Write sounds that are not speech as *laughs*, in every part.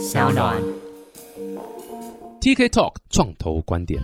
小暖。TK Talk 创投观点。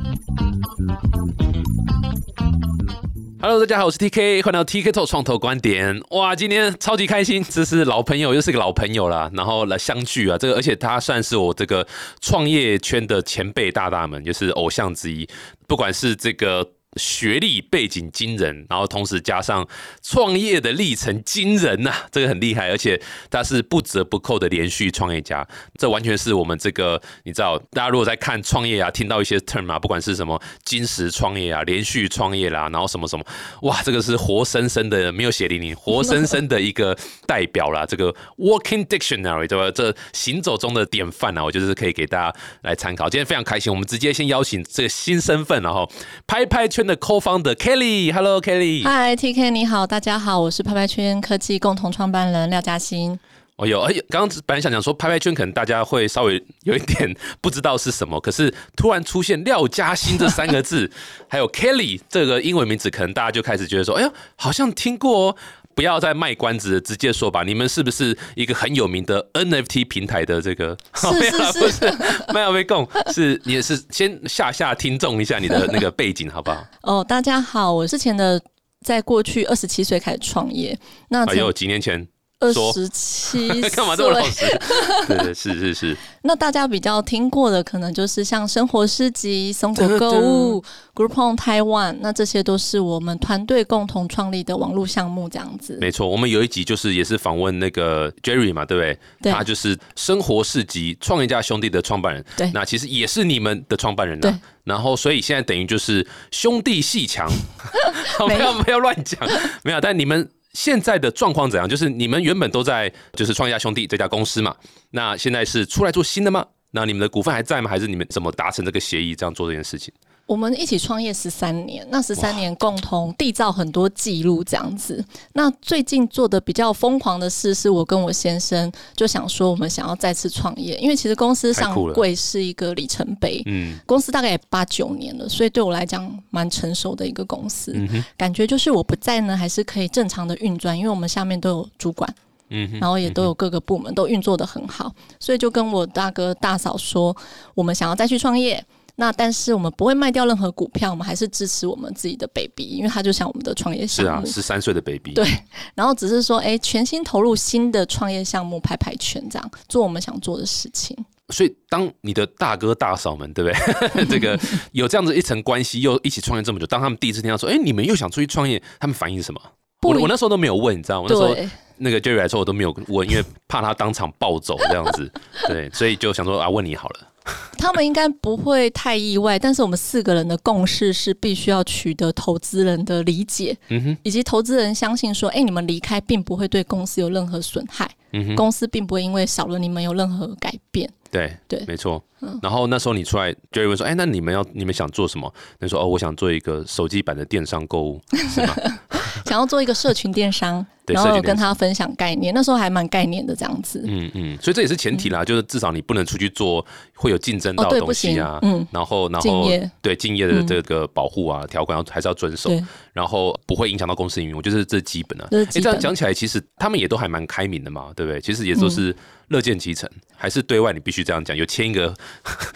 Hello，大家好，我是 TK，欢迎来到 TK Talk 创投观点。哇，今天超级开心，这是老朋友，又是个老朋友啦，然后来相聚啊。这个，而且他算是我这个创业圈的前辈大大们，就是偶像之一。不管是这个学历背景惊人，然后同时加上创业的历程惊人呐、这个很厉害，而且他是不折不扣的连续创业家，这完全是我们这个你知道，大家如果在看创业啊，听到一些 term 啊，不管是什么金石创业啊、连续创业啦，然后什么什么，哇，这个是活生生的，没有血淋淋，活生生的一个代表啦，这个 walking dictionary 对吧？这行走中的典范啊，我就是可以给大家来参考。今天非常开心，我们直接先邀请这个新身份，然后拍拍圈的 co-founder Kelly，Hello Kelly。嗨，TK 你好，大家好，我是拍拍圈科技共同创办人廖嘉欣。哦有，哎，刚刚本来想讲说拍拍圈，可能大家会稍微有一点不知道是什么，可是突然出现廖嘉欣这三个字，*laughs* 还有 Kelly 这个英文名字，可能大家就开始觉得说，哎呀，好像听过哦。不要再卖关子，直接说吧，你们是不是一个很有名的 NFT 平台的这个？是 *laughs* 没有啦是不是，没有被供，是你也是先吓吓听众一下你的那个背景，好不好？哦，大家好，我之前的在过去二十七岁开始创业，那哎呦，几年前二十七 *laughs* 干嘛这么老，实？*laughs* 对对是是是，那大家比较听过的可能就是像生活市集、松果购物、Groupon Taiwan，那这些都是我们团队共同创立的网络项目，这样子。没错，我们有一集就是也是访问那个 Jerry 嘛，对不对？对他就是生活市集创业家兄弟的创办人。对那其实也是你们的创办人对。然后，所以现在等于就是兄弟戏强，*laughs* 不要不要乱讲，没有。但你们现在的状况怎样？就是你们原本都在就是创业家兄弟这家公司嘛，那现在是出来做新的吗？那你们的股份还在吗？还是你们怎么达成这个协议，这样做这件事情？我们一起创业十三年，那十三年共同缔造很多记录，这样子。那最近做的比较疯狂的事，是我跟我先生就想说，我们想要再次创业，因为其实公司上柜是一个里程碑，嗯公司大概也八九年了，所以对我来讲蛮成熟的一个公司。嗯哼感觉就是我不在呢，还是可以正常的运转，因为我们下面都有主管，嗯，然后也都有各个部门都运作的很好，所以就跟我大哥大嫂说，我们想要再去创业。那但是我们不会卖掉任何股票，我们还是支持我们自己的 baby，因为他就像我们的创业项目是啊。十三岁的 baby，对然后只是说，哎，全心投入新的创业项目，拍拍圈这样做我们想做的事情。所以，当你的大哥大嫂们，对不对？*laughs* 这个有这样子一层关系，又一起创业这么久，当他们第一次听到说，哎、你们又想出去创业，他们反应是什么？不我我那时候都没有问，你知道吗？那时候，那个 Jerry 来说，我都没有问，因为怕他当场暴走这样子，对，所以就想说啊，问你好了。*laughs* 他们应该不会太意外，但是我们四个人的共识是必须要取得投资人的理解，嗯哼，以及投资人相信说，哎、你们离开并不会对公司有任何损害，嗯哼，公司并不会因为少了你们有任何改变。对对没错。嗯然后那时候你出来，Jerry 问说，哎、那你们要你们想做什么？你说哦，我想做一个手机版的电商购物，是吗？想要做一个社群电商，对然后跟他分享概念，那时候还蛮概念的这样子。嗯嗯，所以这也是前提啦，就是至少你不能出去做会有竞争到东西啊，，嗯，然后然后对敬业的这个保护啊、条款要还是要遵守，然后不会影响到公司营运，我觉得这是基本的、哎。这样讲起来，其实他们也都还蛮开明的嘛，对不对？其实也都是乐见其成，还是对外你必须这样讲，有签一个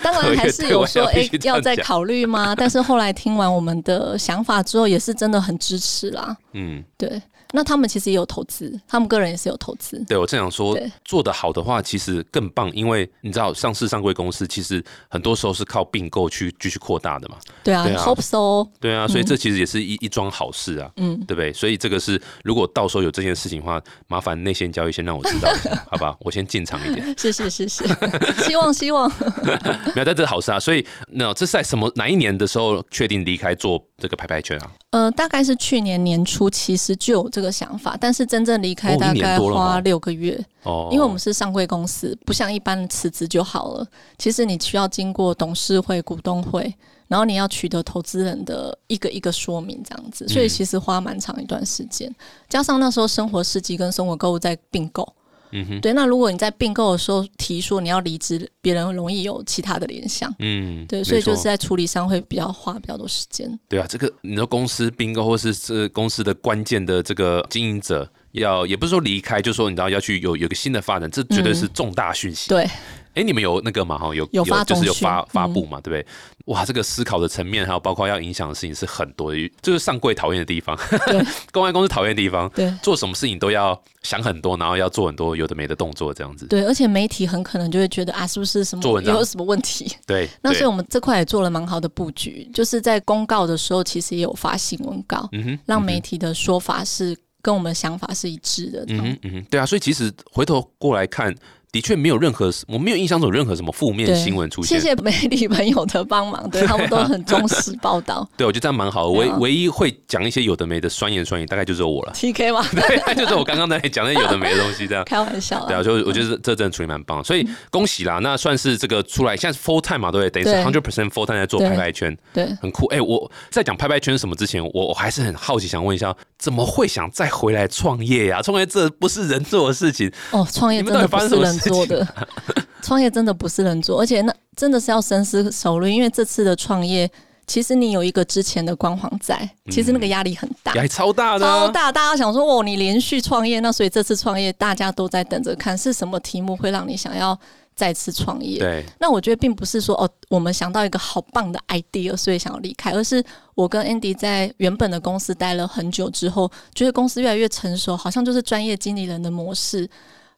当然还是有说，哎、对我也必须这样讲要再考虑吗？但是后来听完我们的想法之后，也是真的很支持啦。嗯，对，那他们其实也有投资，他们个人也是有投资。对我正想说，做得好的话，其实更棒，因为你知道上市上柜公司其实很多时候是靠并购去继续扩大的嘛，对啊对啊 h o p e so。对啊，所以这其实也是一一桩好事啊。嗯，对不对？所以这个是，如果到时候有这件事情的话，麻烦内线交易先让我知道一下，*laughs* 好吧？我先进场一点。是是是是，*laughs* 希望希望。*laughs* 没有，但这是好事啊。所以，那这是在什么哪一年的时候确定离开做这个拍拍圈啊？呃，大概是去年年初，其实就有这个想法，但是真正离开大概花六个月，哦，因为我们是上柜公司，不像一般辞职就好了。其实你需要经过董事会、股东会，然后你要取得投资人的一个一个说明，这样子，所以其实花蛮长一段时间。加上那时候生活市集跟生活购物在并购，嗯哼，对，那如果你在并购的时候提说你要离职，别人容易有其他的联想。嗯，对，所以就是在处理上会比较花比较多时间。对啊，这个你说公司并购或是这公司的关键的这个经营者要，也不是说离开，就是说你知道要去有有个新的发展，这绝对是重大讯息。对，哎，你们有那个嘛？哈，有有发就是有发发嗯布嘛，对不对？哇，这个思考的层面，还有包括要影响的事情是很多的，就是上柜讨厌的地方，对 *laughs* 公关公司讨厌的地方，对做什么事情都要想很多，然后要做很多有的没的动作，这样子。对，而且媒体很可能就会觉得啊，是不是什么做文章有什么问题？对，*laughs* 那所以我们这块也做了蛮好的布局，就是在公告的时候，其实也有发新闻稿，嗯哼，让媒体的说法是跟我们的想法是一致的。嗯哼嗯哼，对啊，所以其实回头过来看，的确没有任何，我没有印象中有任何什么负面新闻出现。谢谢媒体朋友的帮忙，对他们都很忠实 *laughs* 报道。对，我觉得这样蛮好的。唯啊唯一会讲一些有的没的酸言酸语，大概就只有我了。TK 嘛，*laughs* 对，就是我刚刚在讲的有的没的东西，这样。*laughs* 开玩笑对啊，啊，就我觉得这真的处理蛮棒，所以恭喜啦！那算是这个出来，现在是 full time 嘛，对不对？等于是 hundred percent full time 在做拍拍圈，对。很酷。哎、我在讲拍拍圈是什么之前，我我还是很好奇，想问一下，怎么会想再回来创业呀、创业这不是人做的事情，哦，创业你们真的不是到底发生什么人做的，*laughs* 创业真的不是人做，而且那真的是要深思熟虑，因为这次的创业，其实你有一个之前的光环在，其实那个压力很大。压力超大的、啊，超大，大家想说哦，你连续创业，那所以这次创业大家都在等着看是什么题目会让你想要再次创业。对，那我觉得并不是说哦，我们想到一个好棒的 idea，所以想要离开，而是我跟 Andy 在原本的公司待了很久之后，觉得公司越来越成熟，好像就是专业经理人的模式，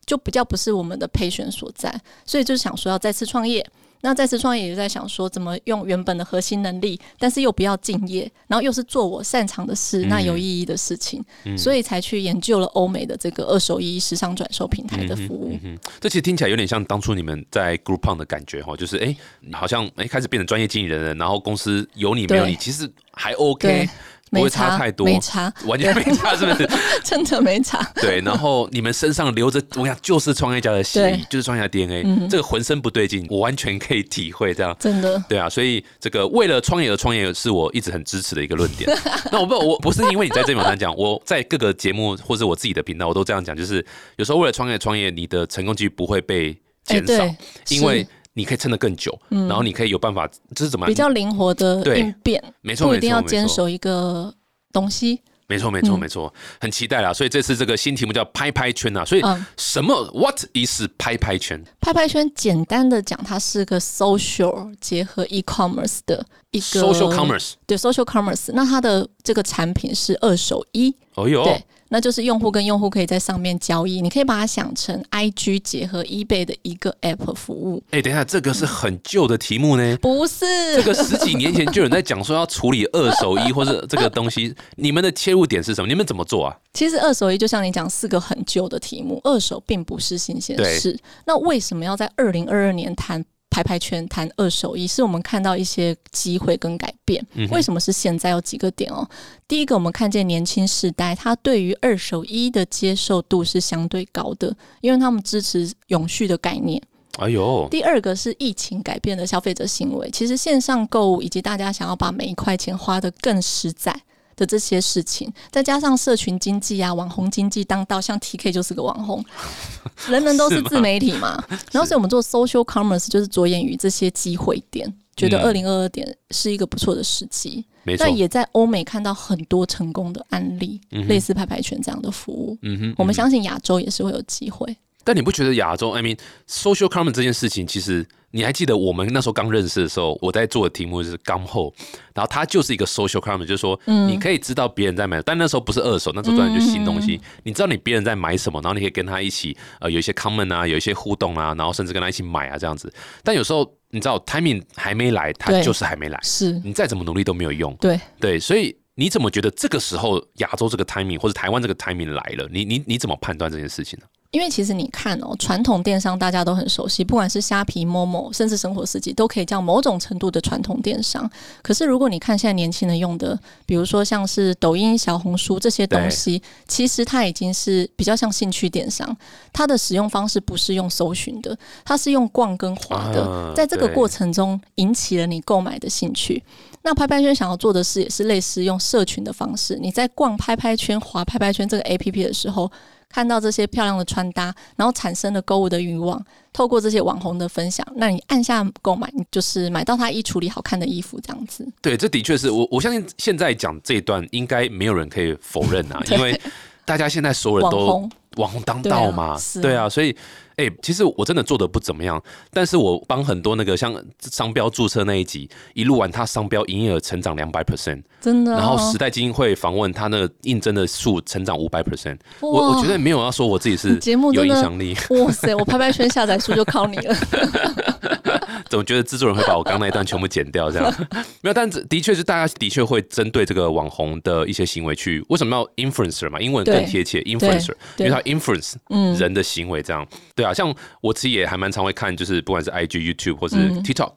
就比较不是我们的培选所在，所以就想说要再次创业。那再次创业也在想说，怎么用原本的核心能力，但是又不要敬业，然后又是做我擅长的事，嗯那有意义的事情，嗯所以才去研究了欧美的这个二手衣时尚转售平台的服务。这其实听起来有点像当初你们在 Groupon 的感觉哈，就是哎、好像哎、开始变成专业经理人了，然后公司有你没有你，其实还 OK，对，不会没差太多，没差，*laughs* 完全没差，是不是？*laughs* 真的没差。对，然后你们身上留着，我想就是创业家的血就是创业家的 DNA，、嗯这个浑身不对劲，我完全可以体会这样。真的，对啊，所以这个为了创业而创业是我一直很支持的一个论点。*laughs* 那我不，我不是因为你在这边有这样讲，我在各个节目或者我自己的频道我都这样讲，就是有时候为了创业创业，你的成功几率不会被哎，减少，对，因为是你可以撑得更久，嗯。然后你可以有办法，这是怎么样？比较灵活的对。应变，没错，不一定要坚守一个东西。没错，没错，嗯。没错，很期待啦。所以这次这个新题目叫拍拍圈啊，所以嗯，什么 What is 拍拍圈？拍拍圈简单的讲，它是个 social 结合 e-commerce 的一个 Social commerce，对 social commerce。那它的这个产品是二手衣，哦哟，对，那就是用户跟用户可以在上面交易。你可以把它想成 IG 结合 eBay 的一个 app 服务，哎、等一下，这个是很旧的题目呢。不是这个十几年前就有人在讲说要处理二手衣或者这个东西，你们的切入点是什么？你们怎么做啊？其实二手衣就像你讲，四个很旧的题目，二手并不是新鲜对事。那为什么要在二零二二年谈拍拍圈、谈二手衣？是我们看到一些机会跟改变。嗯为什么是现在？有几个点哦。第一个，我们看见年轻世代他对于二手衣的接受度是相对高的，因为他们支持永续的概念。哎呦，第二个是疫情改变的消费者行为，其实线上购物以及大家想要把每一块钱花得更实在的这些事情，再加上社群经济啊、网红经济当道，像 TK 就是个网红，*laughs* 人人都是自媒体嘛。*laughs* 然后，所以我们做 social commerce 就是着眼于这些机会点，觉得嗯二零二二点是一个不错的时机。没错那，也在欧美看到很多成功的案例，嗯类似拍拍圈这样的服务。我们相信亚洲也是会有机会。但你不觉得亚洲，I mean social commerce 这件事情，其实你还记得我们那时候刚认识的时候，我在做的题目是刚后，然后它就是一个 social commerce，就是说嗯你可以知道别人在买，但那时候不是二手，那时候当然就新东嗯西，你知道你别人在买什么，然后你可以跟他一起呃有一些 comment 啊，有一些互动啊，然后甚至跟他一起买啊这样子。但有时候你知道 timing 还没来，他就是还没来，是，你再怎么努力都没有用。对。对，所以你怎么觉得这个时候亚洲这个 timing 或者台湾这个 timing 来了？你你你怎么判断这件事情呢？因为其实你看哦，传统电商大家都很熟悉，不管是虾皮、某某，甚至生活四季，都可以叫某种程度的传统电商。可是如果你看现在年轻人用的，比如说像是抖音、小红书这些东西，其实它已经是比较像兴趣电商，它的使用方式不是用搜寻的，它是用逛跟滑的，啊在这个过程中引起了你购买的兴趣。那拍拍圈想要做的事也是类似用社群的方式，你在逛拍拍圈、滑拍拍圈这个 A P P 的时候，看到这些漂亮的穿搭，然后产生了购物的欲望，透过这些网红的分享，那你按下购买，你就是买到他衣橱里好看的衣服这样子。对，这的确是我我相信现在讲这一段，应该没有人可以否认啊，*laughs* 因为大家现在所有人都网红网红当道嘛，对啊，所以。哎，其实我真的做的不怎么样，但是我帮很多那个像商标注册那一集一录完，他商标营业额成长两百 percent，真的。然后时代基金会访问他那个应征的数成长五百 percent，我我觉得没有要说我自己是节目有影响力，哇塞，我拍拍圈下载数就靠你了。*laughs* 总觉得制作人会把我刚那一段全部剪掉，这样 *laughs* 没有，但的确是大家的确会针对这个网红的一些行为去，为什么要 influencer 嘛？英文更贴切，influencer，因为他 influence 人的行为，这样对啊。像我其实也还蛮常会看，就是不管是 IG、YouTube 或是 TikTok，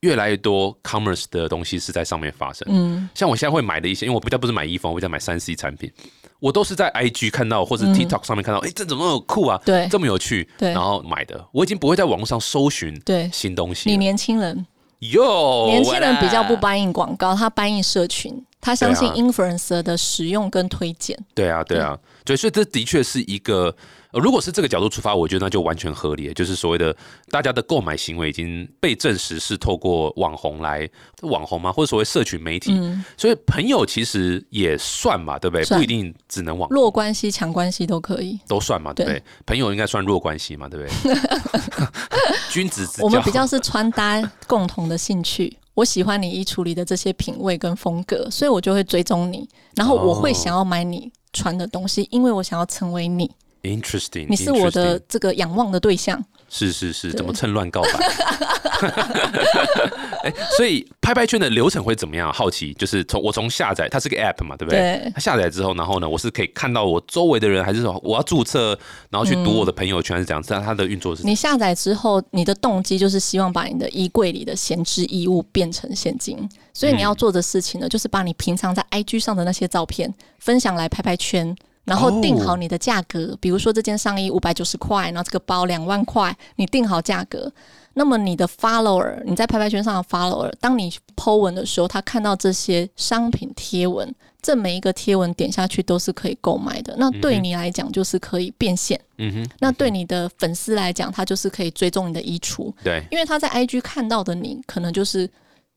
越来越多 commerce 的东西是在上面发生。嗯，像我现在会买的一些，因为我比较不是买衣服，我比较买三 C 产品。我都是在 IG 看到或者 TikTok 上面看到，哎，这怎么那么酷啊？对，这么有趣，对，然后买的。我已经不会在网络上搜寻对新东西。你年轻人哟，年轻人比较不搬运广告，他搬运社群，他相信 influencer 的使用跟推荐。对啊，对啊，对，所以这的确是一个。如果是这个角度出发，我觉得那就完全合理，就是所谓的大家的购买行为已经被证实是透过网红来网红嘛，或者所谓社群媒体，所以朋友其实也算嘛，对不对？不一定只能网弱关系、强关系都可以，都算嘛，对不对？朋友应该算弱关系嘛，对不对？*laughs* 君子之我们比较是穿搭共同的兴趣，我喜欢你衣橱里的这些品味跟风格，所以我就会追踪你，然后我会想要买你穿的东西，因为我想要成为你。Interesting，你是我的这个仰望的对象。是是是，怎么趁乱告白？*laughs* 哎，所以拍拍圈的流程会怎么样？好奇，就是从我从下载，它是个 App 嘛，对不对？对。它下载之后，然后呢，我是可以看到我周围的人，还是说我要注册，然后去读我的朋友圈是这样？知道它的运作是？你下载之后，你的动机就是希望把你的衣柜里的闲置衣物变成现金，所以你要做的事情呢，就是把你平常在 IG 上的那些照片分享来拍拍圈。然后定好你的价格，比如说这件上衣五百九十块，然后这个包两万块，你定好价格。那么你的 follower，你在拍拍圈上的 follower，当你 po 文的时候，他看到这些商品贴文，这每一个贴文点下去都是可以购买的。那对你来讲就是可以变现。嗯哼。那对你的粉丝来讲，他就是可以追踪你的衣橱。对。因为他在 IG 看到的你，可能就是。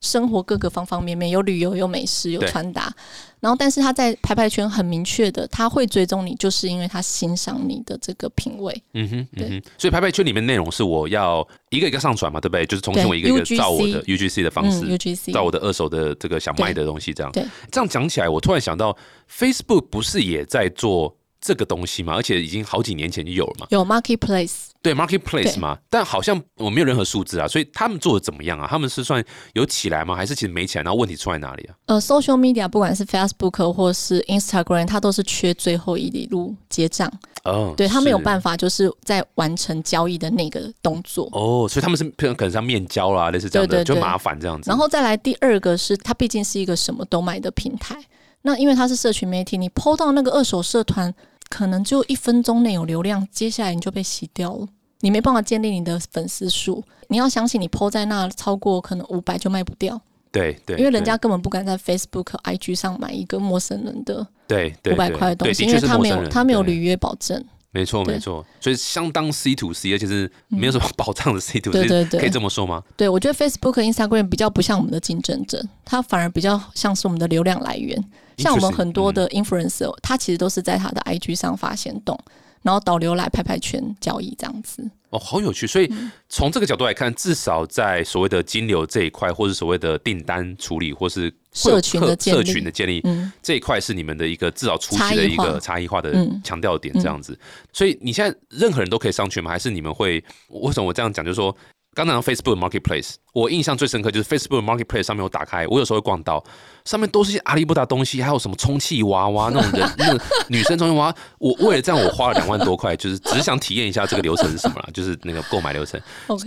生活各个方方面面，有旅游，有美食，有穿搭，然后但是他在拍拍圈很明确的，他会追踪你，就是因为他欣赏你的这个品味。嗯哼，对，所以拍拍圈里面内容是我要一个一个上传嘛，对不对？就是重新我一个一个照我的 UGC 的方式，UGC 照我的二手的这个想卖的东西，这样。对，这样讲起来，我突然想到，Facebook 不是也在做？这个东西嘛，而且已经好几年前就有了嘛。有 marketplace，对 marketplace 嘛，但好像我没有任何数字啊，所以他们做的怎么样啊？他们是算有起来吗？还是其实没起来？然后问题出在哪里啊？呃，social media 不管是 Facebook 或是 Instagram，它都是缺最后一里路结账。哦，对他没有办法，就是在完成交易的那个动作。哦，所以他们是可能像面交啦，类似这样的，就麻烦这样子。然后再来第二个是，它毕竟是一个什么都卖的平台。那因为它是社群媒体，你 PO 到那个二手社团。可能就一分钟内有流量，接下来你就被洗掉了，你没办法建立你的粉丝数。你要相信你 PO 在那超过可能五百就卖不掉。对对，因为人家根本不敢在 Facebook、IG 上买一个陌生人的对五百块的东西，因为他没有他没有履约保证。没错没错，所以相当 C to C，而且是没有什么保障的 C to C，可以这么说吗？对，我觉得 Facebook、Instagram 比较不像我们的竞争者，它反而比较像是我们的流量来源。像我们很多的 influencer，他其实都是在他的 IG 上发现动，然后导流来拍拍圈交易这样子。哦，好有趣！所以从这个角度来看，至少在所谓的金流这一块，或是所谓的订单处理，或是社群的社群的建立，这一块是你们的一个至少初期的一个差异化的强调点，这样子。所以你现在任何人都可以上去吗？还是你们会？为什么我这样讲？就是说。刚讲 Facebook Marketplace，我印象最深刻就是 Facebook Marketplace 上面我打开，我有时候会逛到上面都是些阿里不达东西，还有什么充气娃娃那种人，*laughs* 那种女生充气娃娃。我为了这样，我花了两万多块，就是只是想体验一下这个流程是什么啦，就是那个购买流程。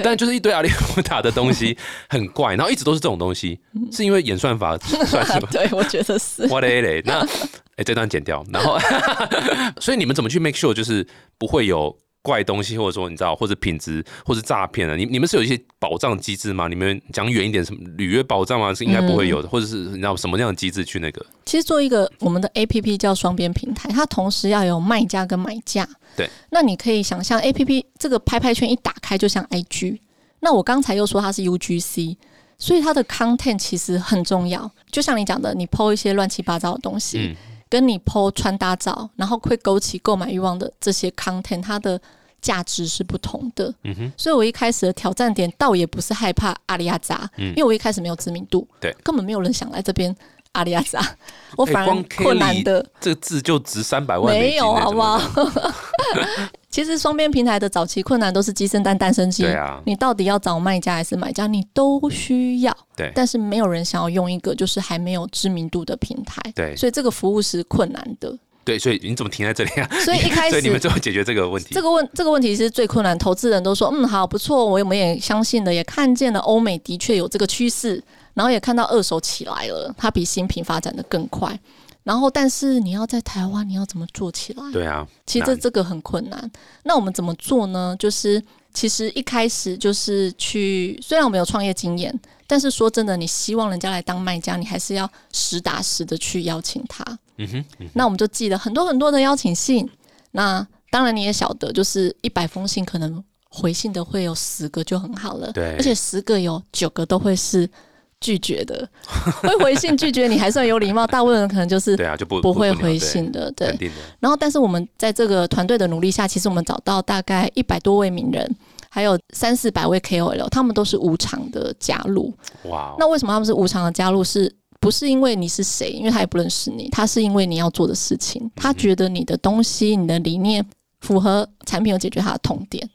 但就是一堆阿里不达的东西，很怪，然后一直都是这种东西，是因为演算法算是吧？*laughs* 对，我觉得是。我嘞嘞，那哎这段剪掉，然后 *laughs* 所以你们怎么去 make sure 就是不会有？怪东西，或者说你知道，或者品质，或是诈骗的，你你们是有一些保障机制吗？你们讲远一点，什么履约保障吗？是应该不会有的，或者是你知道什么样的机制去那个？其实做一个我们的 A P P 叫双边平台，它同时要有卖家跟买家。对，那你可以想象 A P P 这个拍拍圈一打开就像 I G，那我刚才又说它是 U G C，所以它的 content 其实很重要。就像你讲的，你 PO 一些乱七八糟的东西。跟你 PO 穿搭照，然后会勾起购买欲望的这些 content，它的价值是不同的。嗯哼，所以我一开始的挑战点倒也不是害怕阿里亚扎，嗯因为我一开始没有知名度，对，根本没有人想来这边阿里亚扎，我反而困难的。这个字就值三百万没有，欸好不好？*laughs* 其实双边平台的早期困难都是鸡生蛋，蛋生鸡。对啊，你到底要找卖家还是买家，你都需要。对但是没有人想要用一个就是还没有知名度的平台。对所以这个服务是困难的。对，所以你怎么停在这里啊？所以一开 *laughs* 所以你们始最后解决这个问题这。个问这个问题是最困难，投资人都说嗯好不错，我们也相信了，也看见了欧美的确有这个趋势，然后也看到二手起来了，它比新品发展的更快。然后，但是你要在台湾，你要怎么做起来？对啊，其实这这个很困难。那我们怎么做呢？就是其实一开始就是去，虽然我们有创业经验，但是说真的，你希望人家来当卖家，你还是要实打实的去邀请他。嗯哼，嗯那我们就寄了很多很多的邀请信。那当然你也晓得，就是一百封信，可能回信的会有十个就很好了。对而且十个有九个都会是拒绝的，*laughs* 会回信拒绝你还算有礼貌，大部分人可能就是对啊，就不不会回信的。对。然后，但是我们在这个团队的努力下，其实我们找到大概一百多位名人，还有三四百位 KOL，他们都是无偿的加入。哇哦，那为什么他们是无偿的加入？是不是因为你是谁？因为他也不认识你，他是因为你要做的事情，他觉得你的东西、你的理念符合产品，有解决他的痛点，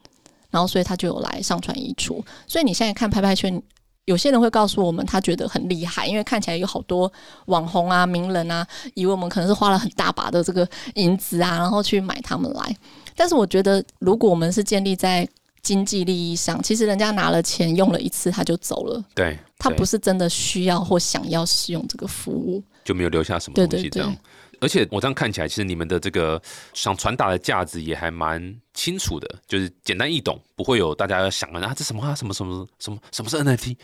然后所以他就有来上传移出。所以你现在看拍拍圈。有些人会告诉我们，他觉得很厉害，因为看起来有好多网红啊、名人啊，以为我们可能是花了很大把的这个银子啊，然后去买他们来。但是我觉得，如果我们是建立在经济利益上，其实人家拿了钱用了一次他就走了，对，对他不是真的需要或想要使用这个服务。就没有留下什么东西这样。而且我这样看起来，其实你们的这个想传达的价值也还蛮清楚的，就是简单易懂，不会有大家想啊这什么啊什么什么什么什么是 NFT，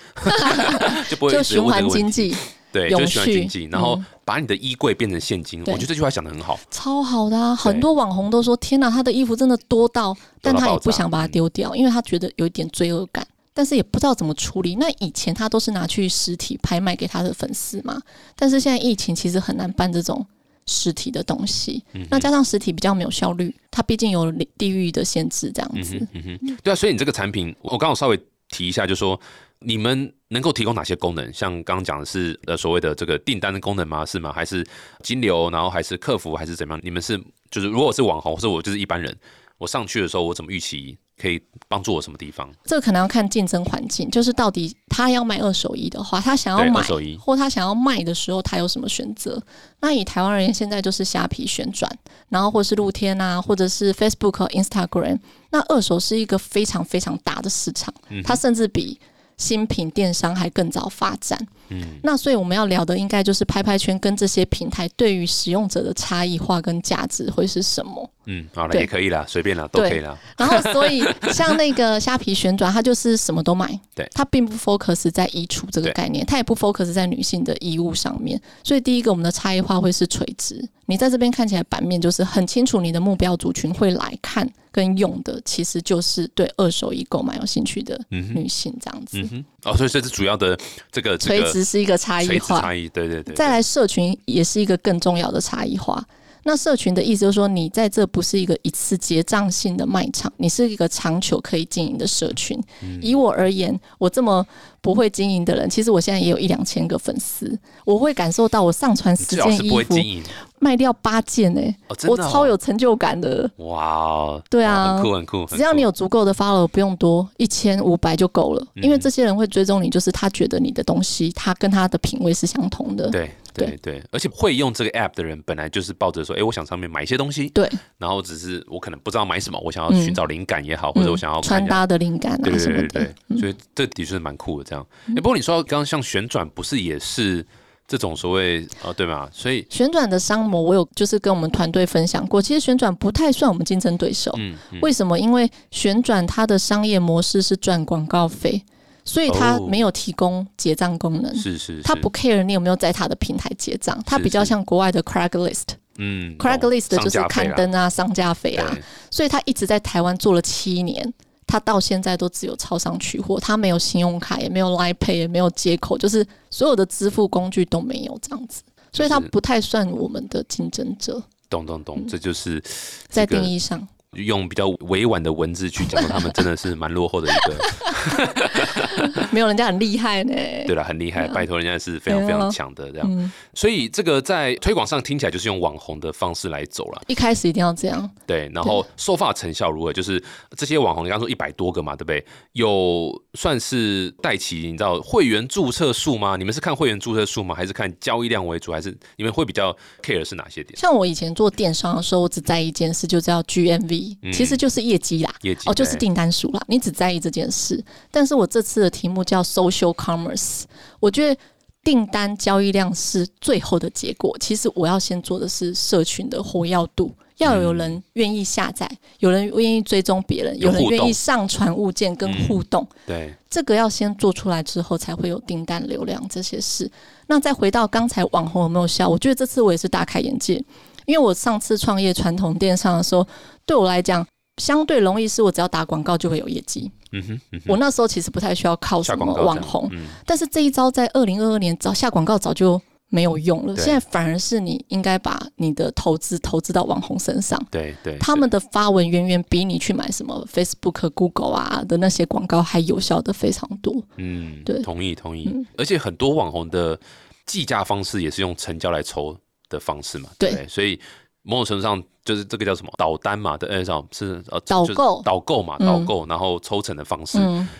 就不会就循环。经济对，就循环经济，然后把你的衣柜变成现金，我觉得这句话讲的很好。超好的啊！很多网红都说：“天哪，他的衣服真的多到，但他也不想把它丢掉，因为他觉得有一点罪恶感，但是也不知道怎么处理。那以前他都是拿去实体拍卖给他的粉丝嘛，但是现在疫情其实很难办这种实体的东西。嗯那加上实体比较没有效率，它毕竟有地域的限制，这样子。嗯哼，嗯哼，对啊，所以你这个产品，我刚好稍微提一下，就说你们能够提供哪些功能？像刚刚讲的是呃所谓的这个订单的功能吗？是吗？还是金流？然后还是客服？还是怎么样？你们是就是如果我是网红，或者我就是一般人，我上去的时候，我怎么预期可以帮助我什么地方？这个可能要看竞争环境，就是到底他要卖二手衣的话，他想要买或他想要卖的时候，他有什么选择？那以台湾而言，现在就是虾皮旋转，然后或是露天啊，或者是 Facebook 和 Instagram。那二手是一个非常非常大的市场，嗯它甚至比新品电商还更早发展。嗯，那所以我们要聊的应该就是拍拍圈跟这些平台对于使用者的差异化跟价值会是什么。嗯，好了，也可以啦，随便啦，都可以啦。然后，所以 *laughs* 像那个虾皮旋转，它就是什么都买，对它并不 focus 在衣橱这个概念，它也不 focus 在女性的衣物上面。所以，第一个我们的差异化会是垂直。你在这边看起来版面就是很清楚，你的目标族群会来看跟用的，其实就是对二手衣购买有兴趣的女性这样子。嗯哼，哦，所以这是主要的这个这垂直是一个差异化，差异，对对对。再来，社群也是一个更重要的差异化。那社群的意思就是说，你在这不是一个一次结账性的卖场，你是一个长久可以经营的社群。嗯。以我而言，我这么不会经营的人，其实我现在也有一两千个粉丝，我会感受到我上传十件衣服不会经营卖掉八件呢、哦，真我超有成就感的。哇哦，对啊很酷很酷，很只要你有足够的 follow，不用多，一千五百就够了。因为嗯这些人会追踪你，就是他觉得你的东西，他跟他的品味是相同的。对对对，而且会用这个 app 的人，本来就是抱着说，哎，我想上面买一些东西，对，然后只是我可能不知道买什么，我想要嗯寻找灵感也好，或者我想要。穿搭的灵感对对啊什么的。对对对，所以这的确是蛮酷的。这样，哎，不过你说刚刚像旋转，不是也是这种所谓呃，对吗？所以旋转的商模，我有就是跟我们团队分享过，其实旋转不太算我们竞争对手。嗯嗯，为什么？因为旋转它的商业模式是赚广告费，所以它哦没有提供结账功能。是是，是它不 care 你有没有在它的平台结账，它比较像国外的 Craigslist。嗯 Craigslist 懂就是刊，登啊、商家费啊，所以它一直在台湾做了七年，它到现在都只有超商取货，他没有信用卡，也没有 Line Pay，也没有接口，就是所有的支付工具都没有这样子。所以他不太算我们的竞争者。懂懂懂，这就是在定义上。用比较委婉的文字去讲，他们真的是蛮落后的一个，*laughs* 没有人家很厉害呢。对了，很厉害，拜托人家是非常非常强的这样。所以这个在推广上听起来就是用网红的方式来走了。一开始一定要这样。对，然后收发成效如何？就是这些网红，你刚说一百多个嘛，对不对？有算是带起你知道会员注册数吗？你们是看会员注册数吗？还是看交易量为主？还是你们会比较 care 是哪些点？像我以前做电商的时候，我只在意一件事，就叫 GMV。其实就是业绩啦，哦，就是订单数啦。你只在意这件事，但是我这次的题目叫 social commerce。我觉得订单交易量是最后的结果。其实我要先做的是社群的活跃度，要有人愿意下载，有人愿意追踪别人，有人愿意上传物件跟互动。对，这个要先做出来之后，才会有订单流量这些事。那再回到刚才网红有没有效？我觉得这次我也是大开眼界。因为我上次创业传统电商的时候，对我来讲相对容易，是我只要打广告就会有业绩。嗯哼，我那时候其实不太需要靠什么网红，但是这一招在二零二二年早下广告早就没有用了。现在反而是你应该把你的投资投资到网红身上。对对，他们的发文远远比你去买什么 Facebook、Google 啊的那些广告还有效的非常多。嗯，对，同意同意。而且很多网红的计价方式也是用成交来抽。的方式嘛，对，所以某种程度上就是这个叫什么导单嘛，的那种是呃导购。导购嘛，导购然后抽成的方式，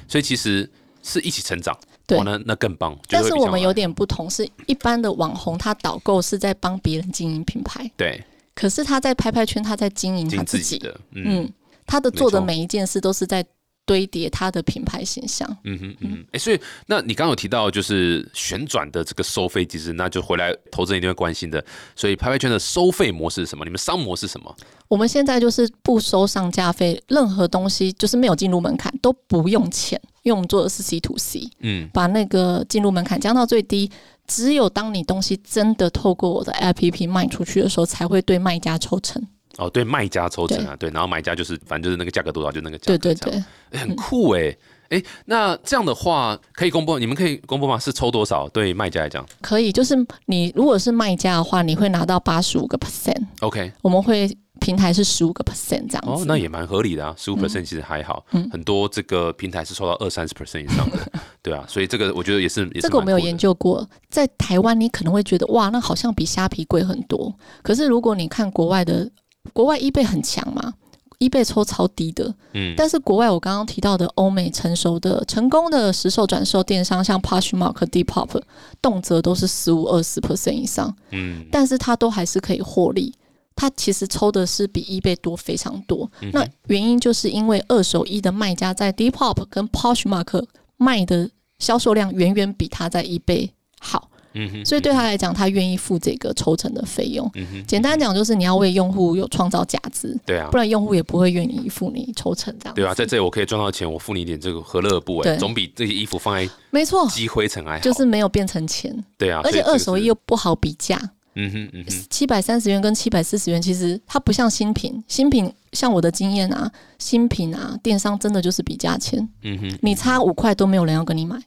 所以其实是一起成长，对，那那更棒。但是我们有点不同，是一般的网红他导购是在帮别人经营品牌，对，可是他在拍拍圈，他在经营他自己。的，嗯，他的做的每一件事都是在。堆叠它的品牌形象。嗯哼嗯，哎，所以那你刚刚有提到就是旋转的这个收费机制，那就回来投资人一定会关心的。所以拍拍圈的收费模式是什么？你们商模是什么？我们现在就是不收上架费，任何东西就是没有进入门槛都不用钱，因为我们做的是 C to C，嗯，把那个进入门槛降到最低。只有当你东西真的透过我的 APP 卖出去的时候，才会对卖家抽成。哦，对，卖家抽成啊，对，然后买家就是反正就是那个价格多少就那个价格，对对对，很酷哎哎，那这样的话可以公布，你们可以公布吗？是抽多少？对卖家来讲，可以，就是你如果是卖家的话，你会拿到八十五个 percent，OK，我们会平台是十五个 percent 这样子，哦，那也蛮合理的啊，十五 percent 其实还好，嗯，很多这个平台是抽到二三十 percent 以上的，*laughs* 对啊，所以这个我觉得也是，这个我没有研究过，在台湾你可能会觉得哇，那好像比虾皮贵很多，可是如果你看国外的。国外 eBay 很强嘛，eBay 抽超低的，嗯，但是国外我刚刚提到的欧美成熟的成功的实售转售电商，像 Poshmark、Depop，动辄都是十五二十 percent 以上，嗯，但是它都还是可以获利，它其实抽的是比 eBay 多非常多，那原因就是因为二手衣的卖家在 Depop 跟 Poshmark 卖的销售量远远比他在 eBay 好。嗯哼，所以对他来讲，他愿意付这个抽成的费用。嗯哼，简单讲就是你要为用户有创造价值，对啊，不然用户也不会愿意付你抽成这样。对啊，在这里我可以赚到钱，我付你一点这个何乐而不为？总比这些衣服放在没错积灰尘还好，就是没有变成钱。对啊，而且二手衣又不好比价。嗯哼嗯哼，七百三十元跟七百四十元，其实它不像新品。新品像我的经验啊，新品啊，电商真的就是比价钱。嗯哼，你差五块都没有人要跟你买。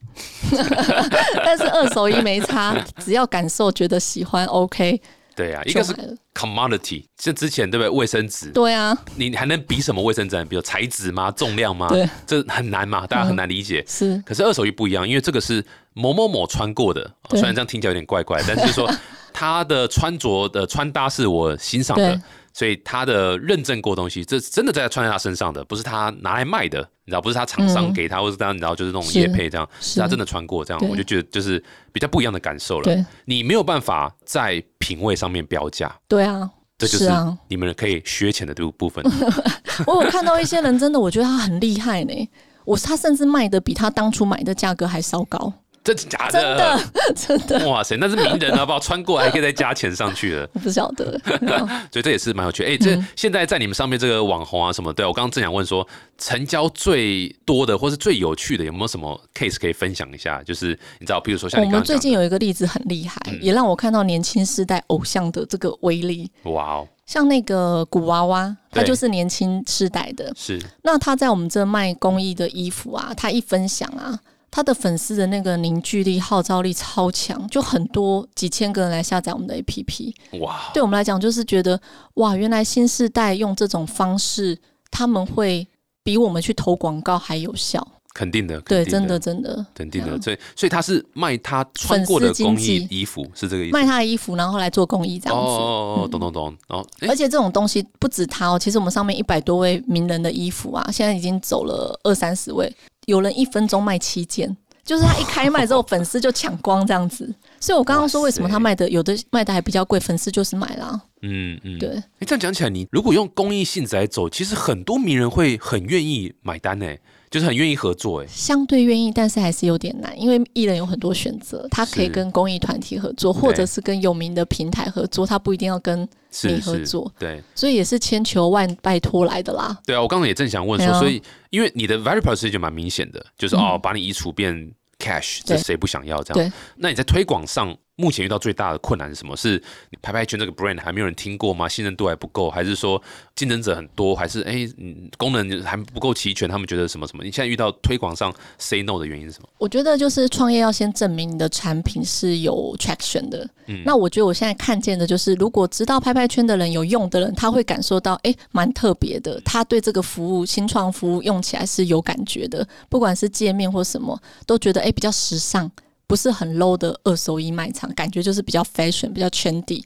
*laughs* 但是二手衣没差，*laughs* 只要感受觉得喜欢，OK。对啊，一个是 commodity，像之前对不对？卫生纸。对啊，你还能比什么卫生纸？比如材质吗？重量吗？对，这很难嘛，大家很难理解。是，可是二手衣不一样，因为这个是某某某穿过的，虽然这样听起来有点怪怪，但是说。他的穿着的穿搭是我欣赏的，所以他的认证过东西，这真的在穿在他身上的，不是他拿来卖的，你知道，不是他厂商给他，或者这样，你知道，就是那种叶配这样，是他真的穿过这样，我就觉得就是比较不一样的感受了。你没有办法在品味上面标价。对啊，这就是你们可以削钱的部部分。*laughs* 我有看到一些人，真的，我觉得他很厉害呢。我他甚至卖的比他当初买的价格还稍高。真的假的？真的 *laughs* 真的！哇塞，那是名人啊，不好穿过还可以再加钱上去了。*laughs* 不晓得，*laughs* 所以这也是蛮有趣。哎，这现在在你们上面这个网红啊什么？对我刚刚正想问说，成交最多的或是最有趣的，有没有什么 case 可以分享一下？就是你知道，比如说像我们最近有一个例子很厉害，也让我看到年轻时代偶像的这个威力。哇哦！像那个古娃娃，他就是年轻时代的。是。那他在我们这卖公益的衣服啊，他一分享啊。他的粉丝的那个凝聚力、号召力超强，就很多几千个人来下载我们的 APP。哇，对我们来讲，就是觉得哇，原来新时代用这种方式，他们会比我们去投广告还有效。肯定的，对，真的真的肯定的。这样所以，所以他是卖他穿过的公益衣服，是这个意思？卖他的衣服，然后来做公益这哦样子。哦懂懂懂。然后，哎而，且这种东西不止他哦，其实我们上面一百多位名人的衣服啊，现在已经走了二三十位，有人一分钟卖七件，就是他一开卖之后，粉丝就抢光这样子。*laughs* 所以我刚刚说为什么他卖的有的卖的还比较贵，粉丝就是买啦。嗯嗯，对，哎，这样讲起来，你如果用公益性质来走，其实很多名人会很愿意买单，哎，就是很愿意合作，哎，相对愿意，但是还是有点难，因为艺人有很多选择，他可以跟公益团体合作，或者是跟有名的平台合作，他不一定要跟你合是作，对。所以也是千求万拜托来的啦。对啊，我刚刚也正想问说，啊。所以因为你的 value proposition 就蛮明显的，就是嗯。哦，把你移除变 cash，这对。谁不想要这样？对，那你在推广上，目前遇到最大的困难是什么？是你拍拍圈这个 brand 还没有人听过吗？信任度还不够，还是说竞争者很多，还是哎、嗯功能还不够齐全？他们觉得什么什么？你现在遇到推广上 say no 的原因是什么？我觉得就是创业要先证明你的产品是有 traction 的。嗯那我觉得我现在看见的就是，如果知道拍拍圈的人有用的人，他会感受到诶蛮特别的，他对这个服务新创服务用起来是有感觉的，不管是界面或什么，都觉得诶比较时尚，不是很 low 的二手衣卖场，感觉就是比较 fashion，比较 trendy。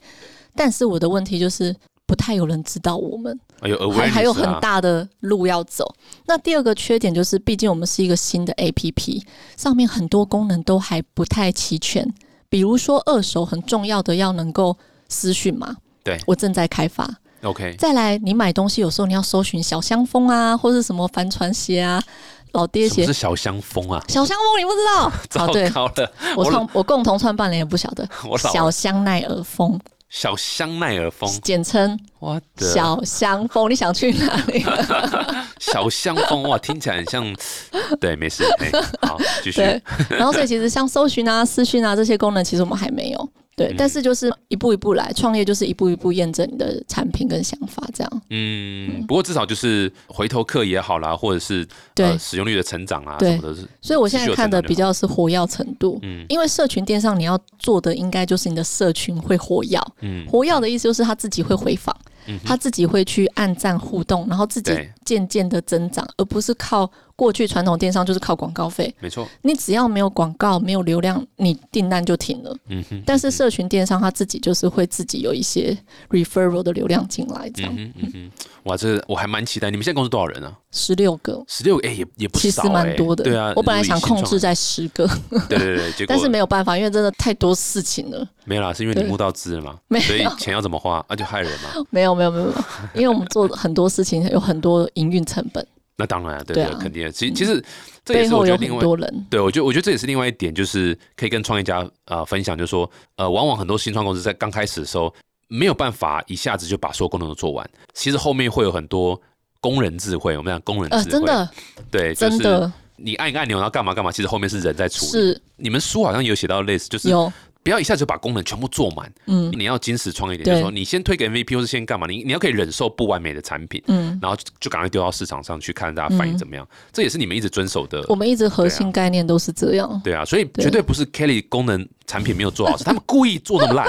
但是我的问题就是。不太有人知道我们，哎还还有很啊大的路要走。那第二个缺点就是，毕竟我们是一个新的 APP，上面很多功能都还不太齐全。比如说二手很重要的要能够私讯嘛，对我正在开发。OK，再来，你买东西有时候你要搜寻小香风啊，或是什么帆船鞋啊、老爹鞋是。小香风啊？小香风你不知道？糟 *laughs* 哦，对糕了，我我创我共同创办人也不晓得。我小香奈儿风，小香奈儿风，简称我的小香风。你想去哪里？*laughs* 小香风哇，听起来很像，*laughs* 对，没事，哎，好，继续，对，然后所以其实像搜寻啊、私讯啊这些功能，其实我们还没有。对，嗯。但是就是一步一步来，创业就是一步一步验证你的产品跟想法，这样。嗯，不过至少就是回头客也好啦，或者是对。呃使用率的成长啊什么的，是所以我现在看的比较是活跃程度，嗯。因为社群电商你要做的应该就是你的社群会活跃，嗯活跃的意思就是他自己会回访，嗯他自己会去按赞互动，然后自己渐渐的增长，而不是靠过去传统电商就是靠广告费。没错，你只要没有广告、没有流量，你订单就停了。嗯哼，但是社群电商它自己就是会自己有一些 referral 的流量进来，这样嗯哼嗯哼，哇，这我还蛮期待。你们现在公司多少人啊？十六个。十六，哎，也也不其少，哎实蛮多的，对啊，我本来想控制在十个，*laughs* 对对对，结果但是没有办法，因为真的太多事情了。没有啦，是因为你对募到资了嘛，没有所以钱要怎么花啊？就害人嘛。没 *laughs* 有没有，没有因为我们做很多事情有很多营运成本，那当然啊，对对，对啊肯定。其实其实这也是我觉得另外很多人。对，我觉得我觉得这也是另外一点，就是可以跟创业家呃分享，就是说呃，往往很多新创公司在刚开始的时候没有办法一下子就把所有功能都做完，其实后面会有很多工人智慧，我们讲工人智慧，呃，真的。对，就是真的。你按一个按钮然后干嘛干嘛，其实后面是人在处理。是。你们书好像有写到类似，就是有，不要一下子就把功能全部做满，嗯你要矜持创业一点，就是说你先推给 MVP 或是先干嘛，你你要可以忍受不完美的产品。嗯，然后就就赶快丢到市场上去看大家反应怎么样，这也是你们一直遵守的我们一直核心概念都是这样。对啊，所以对绝对不是 Kelly 功能产品没有做好，是 *laughs* 他们故意做那么烂。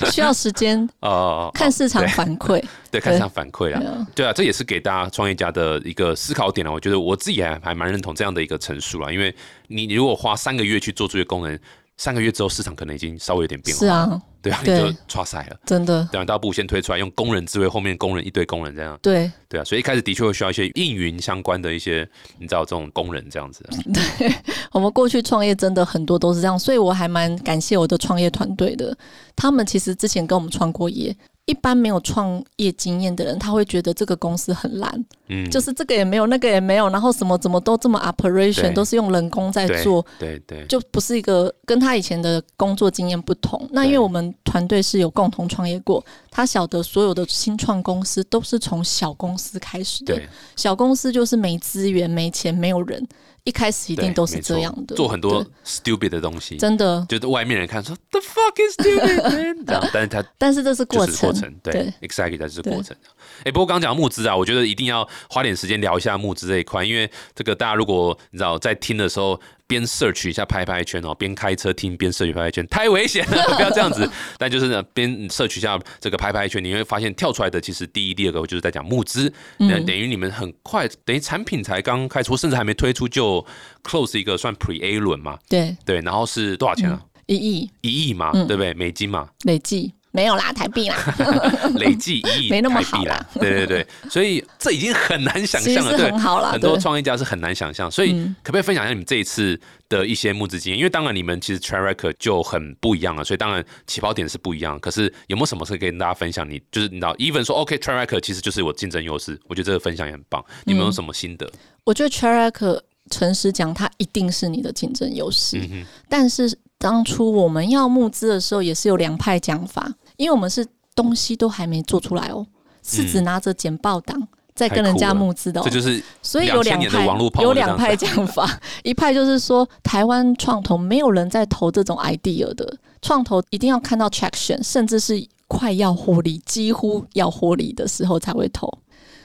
*laughs* 需要时间 *laughs* 哦，看市场反馈。对，看市场反馈啦。对啊对啊，这也是给大家创业家的一个思考点了。我觉得我自己还还蛮认同这样的一个陈述啦，因为你你如果花三个月去做这些功能，三个月之后市场可能已经稍微有点变化。是，啊，对啊，你对就抓塞了。真的对啊，倒不如先推出来，用工人智慧，后面工人一堆工人这样。对。对啊，所以一开始的确会需要一些应云相关的一些，你知道这种工人这样子 *laughs* 对。我们过去创业真的很多都是这样，所以我还蛮感谢我的创业团队的。他们其实之前跟我们创过业，一般没有创业经验的人，他会觉得这个公司很烂，嗯，就是这个也没有，那个也没有，然后什么怎么都这么 operation 都是用人工在对做，对对，就不是一个跟他以前的工作经验不同。那因为我们团队是有共同创业过，他晓得所有的新创公司都是从小公司开始的。小公司就是没资源、没钱、没有人，一开始一定都是这样的，做很多 stupid 的东西，真的，就是外面人看说 the fuck is stupid man 这样，但是他 *laughs* 但是这是过程，过程对，exactly 这是过程。哎，不过刚讲募资啊，我觉得一定要花点时间聊一下募资这一块，因为这个大家如果你知道在听的时候。边 search 一下拍拍圈哦，边开车听边 search 拍拍圈，太危险了，不要这样子。*laughs* 但就是呢，边 search 一下这个拍拍圈，你会发现跳出来的其实第一、第二个就是在讲募资，嗯等于你们很快，等于产品才刚开出，甚至还没推出就 close 一个算 pre A 轮嘛。对对，然后是多少钱啊？一亿，一亿嘛，对不对？美金嘛，累计。没有啦，台币啦，*laughs* 累计一亿，*laughs* 没那么好啦。*laughs* 对对对，所以这已经很难想象了。对，很好了。很多创业家是很难想象，所以可不可以分享一下你们这一次的一些募资经验？因为当然你们其实 tracker 就很不一样了，所以当然起跑点是不一样。可是有没有什么事可以跟大家分享？你就是你知道，even 说 ok tracker 其实就是我竞争优势，我觉得这个分享也很棒。你们有什么心得？我觉得 tracker 诚实讲，它一定是你的竞争优势。但是当初我们要募资的时候，也是有两派讲法，因为我们是。东西都还没做出来哦，是只拿着简报档在跟人家募资的，这就是所以有两派，有两派讲法，*laughs* 一派就是说台湾创投没有人在投这种 idea 的，创投一定要看到 traction，甚至是快要获利，几乎要获利的时候才会投。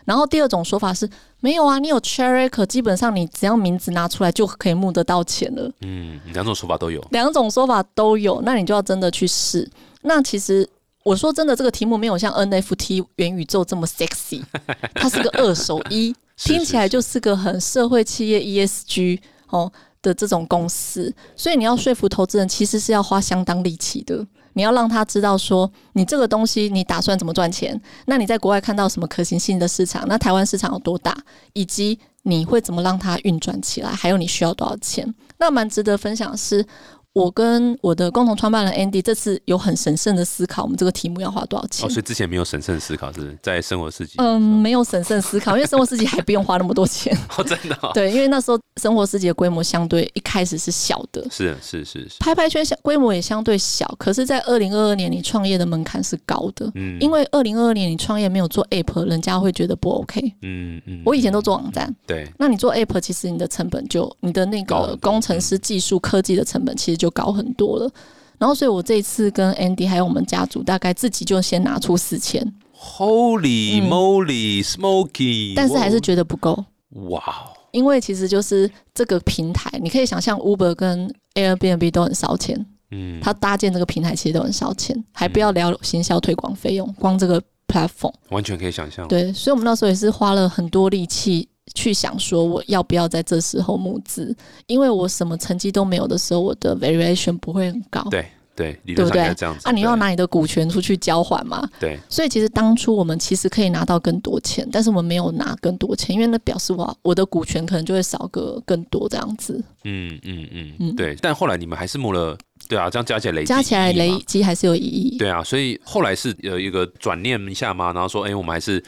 然后第二种说法是没有啊，你有 cherry 可基本上你只要名字拿出来就可以募得到钱了。嗯，两种说法都有，两种说法都有，那你就要真的去试。那其实。我说真的，这个题目没有像 NFT 元宇宙这么 sexy，*laughs* 它是个二手衣，听起来就是个很社会企业 ESG 哦的这种公司，所以你要说服投资人，其实是要花相当力气的。你要让他知道说，你这个东西你打算怎么赚钱？那你在国外看到什么可行性的市场？那台湾市场有多大？以及你会怎么让它运转起来？还有你需要多少钱？那蛮值得分享是。我跟我的共同创办人 Andy 这次有很神圣的思考，我们这个题目要花多少钱？哦，所以之前没有神圣思考，是在生活四级。嗯，没有神圣思考，因为生活四级还不用花那么多钱。*laughs* 哦，真的。*laughs* 对，因为那时候生活四级的规模相对一开始是小的。是是是是。拍拍圈小规模也相对小，可是，在二零二二年你创业的门槛是高的。嗯。因为二零二二年你创业没有做 App，人家会觉得不 OK。嗯嗯。我以前都做网站。对。那你做 App，其实你的成本就你的那个工程师技术科技的成本其实就高很多了。然后，所以我这一次跟 Andy 还有我们家族，大概自己就先拿出四千。Holy moly, Smoky！但是还是觉得不够。哇！因为其实就是这个平台，你可以想象，Uber 跟 Airbnb 都很烧钱。嗯。他搭建这个平台其实都很烧钱，还不要聊行销推广费用，光这个 platform 完全可以想象。对，所以我们那时候也是花了很多力气。去想说我要不要在这时候募资，因为我什么成绩都没有的时候，我的 variation 不会很高。对对，对不对？这样子啊，你要拿你的股权出去交换嘛？对。所以其实当初我们其实可以拿到更多钱，但是我们没有拿更多钱，因为那表示我我的股权可能就会少个更多这样子。嗯嗯嗯嗯，对。但后来你们还是募了，对啊，这样加起来累加起来累积还是有意义。对啊，所以后来是有一个转念一下嘛，然后说，哎，我们还是。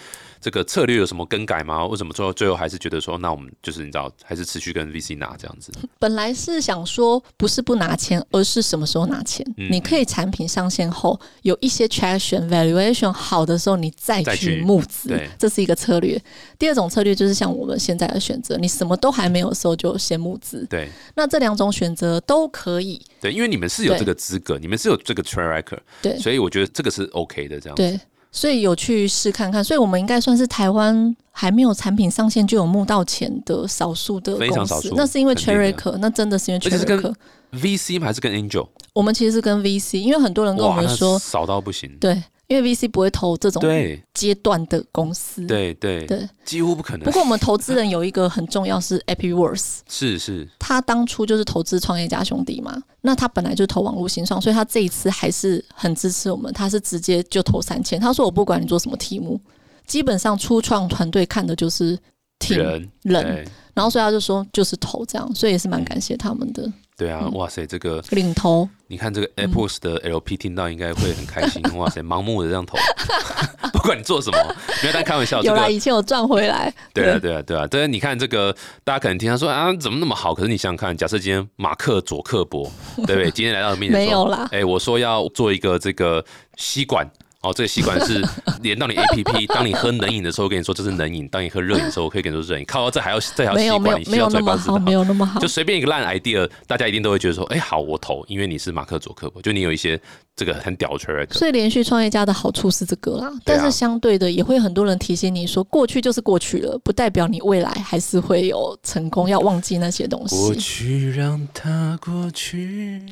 这个策略有什么更改吗？为什么最后最后还是觉得说，那我们就是你知道，还是持续跟 VC 拿这样子？*laughs* 本来是想说，不是不拿钱，而是什么时候拿钱？你可以产品上线后有一些 traction valuation 好的时候，你再去募资，这是一个策略。第二种策略就是像我们现在的选择，你什么都还没有的时候就先募资。对，那这两种选择都可以。对，因为你们是有这个资格，你们是有这个 tracker，对，所以我觉得这个是 OK 的，这样对。所以有去试看看，所以我们应该算是台湾还没有产品上线就有募到钱的少数的公司。那是因为 Cherry 可，那真的是因为 Cherry 可。VC 还是跟 Angel？我们其实是跟 VC，因为很多人跟我们说少到不行。对。因为 VC 不会投这种阶段的公司，对对。对，几乎不可能。不过我们投资人有一个很重要是 *laughs* happyworth 是是，他当初就是投资创业家兄弟嘛，那他本来就投网络新创，所以他这一次还是很支持我们，他是直接就投三千。他说我不管你做什么题目，基本上初创团队看的就是人人，然后所以他就说就是投这样，所以也是蛮感谢他们的。对啊，哇塞，这个领头，你看这个 Apple's 的 LP 听到应该会很开心，*laughs* 哇塞，盲目的这样投，*laughs* 不管你做什么，没有在开玩笑。有啦，以前有赚回来。对啊，对啊，对啊，但是你看这个，大家可能听他说啊，怎么那么好？可是你想想看，假设今天马克佐克伯，对不对？*laughs* 今天来到面前，没有啦。哎，我说要做一个这个吸管。哦，这个吸管是 *laughs* 连到你 A P P，当你喝冷饮的时候，跟你说这是冷饮；当你喝热饮的时候，我可以跟你说热饮。靠，这还要这还要吸管，你需要那么好，没有那么好，就随便一个烂 idea，大家一定都会觉得说，哎，好，我投，因为你是马克佐克伯，就你有一些这个很屌的 track。所以连续创业家的好处是这个啦，但是相对的也会很多人提醒你说，过去就是过去了，不代表你未来还是会有成功，要忘记那些东西。过去让它过去。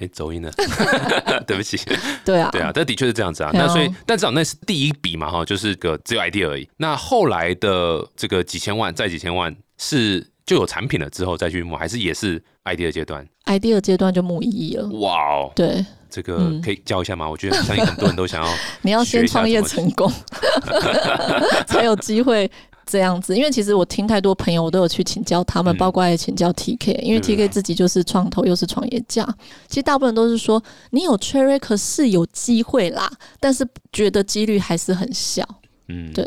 哎，走音了，*laughs* 对不起。*laughs* 对啊，对啊，但的确是这样子啊。那所以，但至少那是第一笔嘛，哈，就是个只有 idea 而已。那后来的这个几千万，再几千万，是就有产品了之后再去募，还是也是 idea 阶段？idea 阶段就募一亿了。哇哦，对，这个可以教一下吗？我觉得相信很多人都想要，*laughs* 你要先创业成功，才有机会。这样子，因为其实我听太多朋友，我都有去请教他们，包括也请教 TK，因为 TK 自己就是创投又是创业家。其实大部分都是说，你有 t r a c k 是有机会啦，但是觉得几率还是很小。嗯，对。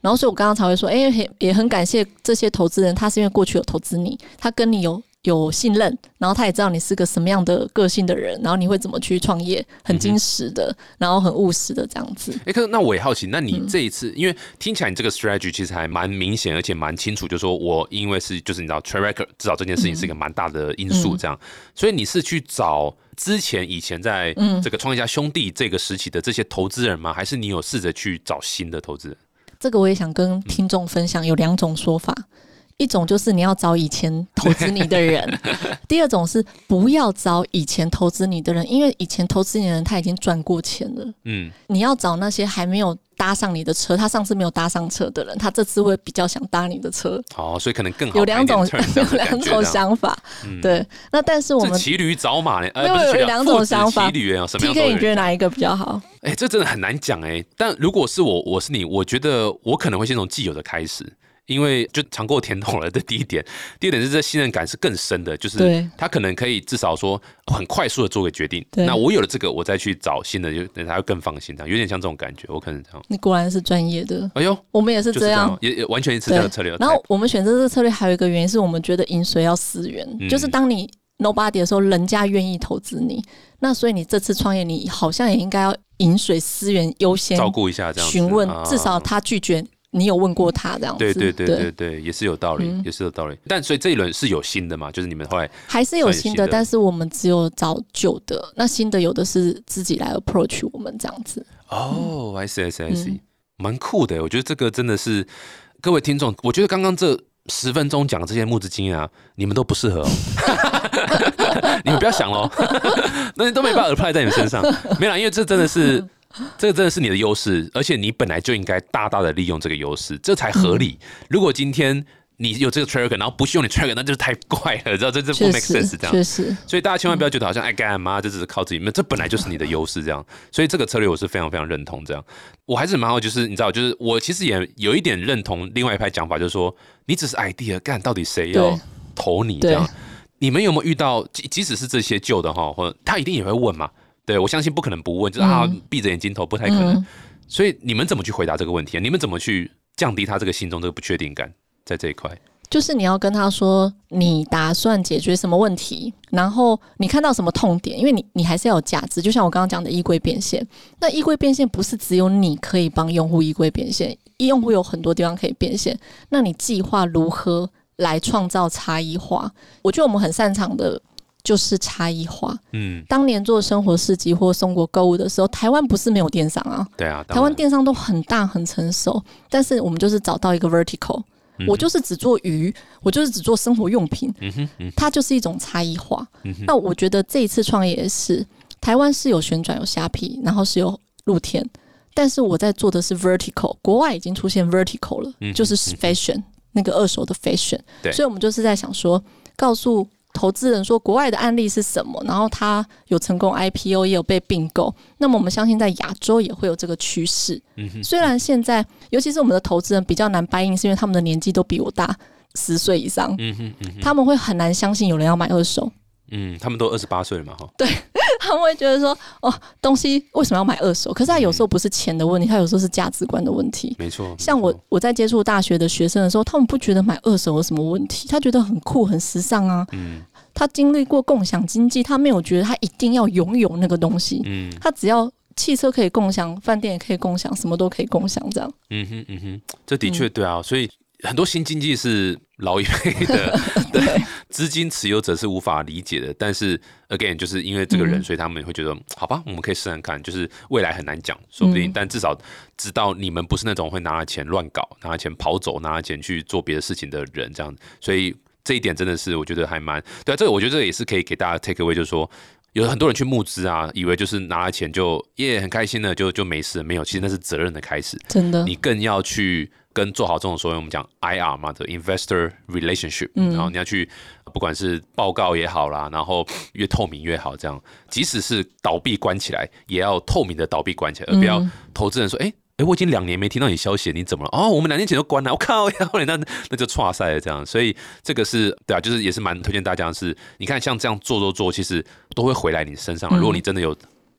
然后所以我刚刚才会说，哎，也很感谢这些投资人，他是因为过去有投资你，他跟你有。有信任，然后他也知道你是个什么样的个性的人，然后你会怎么去创业，很矜持的，然后很务实的这样子。哎，可是那我也好奇，那你这一次，因为听起来你这个 strategy 其实还蛮明显，而且蛮清楚，就是说我因为是就是你知道 track record，至少这件事情是一个蛮大的因素，这样，所以你是去找之前以前在这个创业家兄弟这个时期的这些投资人吗？还是你有试着去找新的投资人？这个我也想跟听众分享，有两种说法。一种就是你要找以前投资你的人，*laughs* 第二种是不要找以前投资你的人，因为以前投资你的人他已经赚过钱了。嗯，你要找那些还没有搭上你的车，他上次没有搭上车的人，他这次会比较想搭你的车。哦，所以可能更好。有两种，有两种想法。对，那但是我们骑驴找马呢？因为有两种想法。骑驴啊，什么？P K，你觉得哪一个比较好？哎，这真的很难讲哎。但如果是我，我是你，我觉得我可能会先从既有的开始。因为就尝过甜头了，这第一点。第二点是这信任感是更深的，就是他可能可以至少说很快速的做个决定。那我有了这个，我再去找新的，就等他会更放心。这样有点像这种感觉，我可能这样。你果然是专业的。哎呦，我们也是这样，也也完全是这个策略。然后我们选择这个策略还有一个原因是我们觉得饮水要思源，就是当你 nobody 的时候，人家愿意投资你。那所以你这次创业，你好像也应该要饮水思源优先照顾一下，这样询问，至少他拒绝。你有问过他这样子？对对对对对，也是有道理，也是有道理。但所以这一轮是有新的嘛？就是你们后来还是有新的，但是我们只有找旧的。那新的有的是自己来 approach 我们这样子。哦，I see I see I see，蛮酷的。我觉得这个真的是各位听众，我觉得刚刚这十分钟讲这些募资经验啊，你们都不适合。哦 *laughs* 你们不要想喽，*laughs* 那都没办法 apply 在你们身上。没啦，因为这真的是。这个真的是你的优势，而且你本来就应该大大的利用这个优势，这才合理。如果今天你有这个 tracker，然后不用你 tracker，那就是太怪了，知道这这不 make sense 这样。确实，所以大家千万不要觉得好像哎干嘛，这只是靠自己，那这本来就是你的优势这样。所以这个策略我是非常非常认同这样。我还是蛮好，就是你知道，就是我其实也有一点认同另外一派讲法，就是说你只是 idea，干到底谁要投你这样？你们有没有遇到，即即使是这些旧的哈，或者他一定也会问嘛？对，我相信不可能不问，就是啊，闭着眼睛投不太可能。所以你们怎么去回答这个问题啊？你们怎么去降低他这个心中这个不确定感，在这一块？就是你要跟他说，你打算解决什么问题，然后你看到什么痛点，因为你你还是要有价值。就像我刚刚讲的衣柜变现，那衣柜变现不是只有你可以帮用户衣柜变现，用户有很多地方可以变现。那你计划如何来创造差异化？我觉得我们很擅长的。就是差异化。嗯，当年做生活市集或中国购物的时候，台湾不是没有电商啊。对啊，台湾电商都很大很成熟，但是我们就是找到一个 vertical，我就是只做鱼，我就是只做生活用品。嗯哼，它就是一种差异化。那我觉得这一次创业是台湾是有旋转有虾皮，然后是有露天，但是我在做的是 vertical，国外已经出现 vertical 了，就是 fashion 那个二手的 fashion。对，所以我们就是在想说，告诉。投资人说国外的案例是什么？然后他有成功 IPO，也有被并购。那么我们相信在亚洲也会有这个趋势。嗯虽然现在尤其是我们的投资人比较难 buy in，是因为他们的年纪都比我大十岁以上。嗯哼嗯他们会很难相信有人要买二手。嗯，他们都二十八岁了嘛，哈。对，他们会觉得说，哦，东西为什么要买二手？可是他有时候不是钱的问题，他有时候是价值观的问题。没错。像我我在接触大学的学生的时候，他们不觉得买二手有什么问题，他觉得很酷、很时尚啊。嗯。他经历过共享经济，他没有觉得他一定要拥有那个东西。嗯。他只要汽车可以共享，饭店也可以共享，什么都可以共享，这样。嗯哼嗯哼，这的确对啊，所以很多新经济是老一辈的 *laughs* *laughs* 的资金持有者是无法理解的，但是 again 就是因为这个人，嗯所以他们会觉得好吧，我们可以试试看，就是未来很难讲，说不定，嗯但至少知道你们不是那种会拿了钱乱搞、拿了钱跑走、拿了钱去做别的事情的人，这样，所以这一点真的是我觉得还蛮对啊，这个我觉得这个也是可以给大家 take away，就是说。有很多人去募资啊，以为就是拿了钱就耶很开心的就就没事，没有，其实那是责任的开始。真的，你更要去跟做好这种所谓我们讲 IR 嘛的 investor relationship，、嗯然后你要去不管是报告也好啦，然后越透明越好，这样即使是倒闭关起来，也要透明的倒闭关起来，而不要嗯投资人说，哎、哎，我已经两年没听到你消息，你怎么了？哦，我们两年前就关了，我靠，*laughs* 那那就岔赛了这样，所以这个是对啊，就是也是蛮推荐大家是，你看像这样做做做，其实都会回来你身上。嗯如果你真的有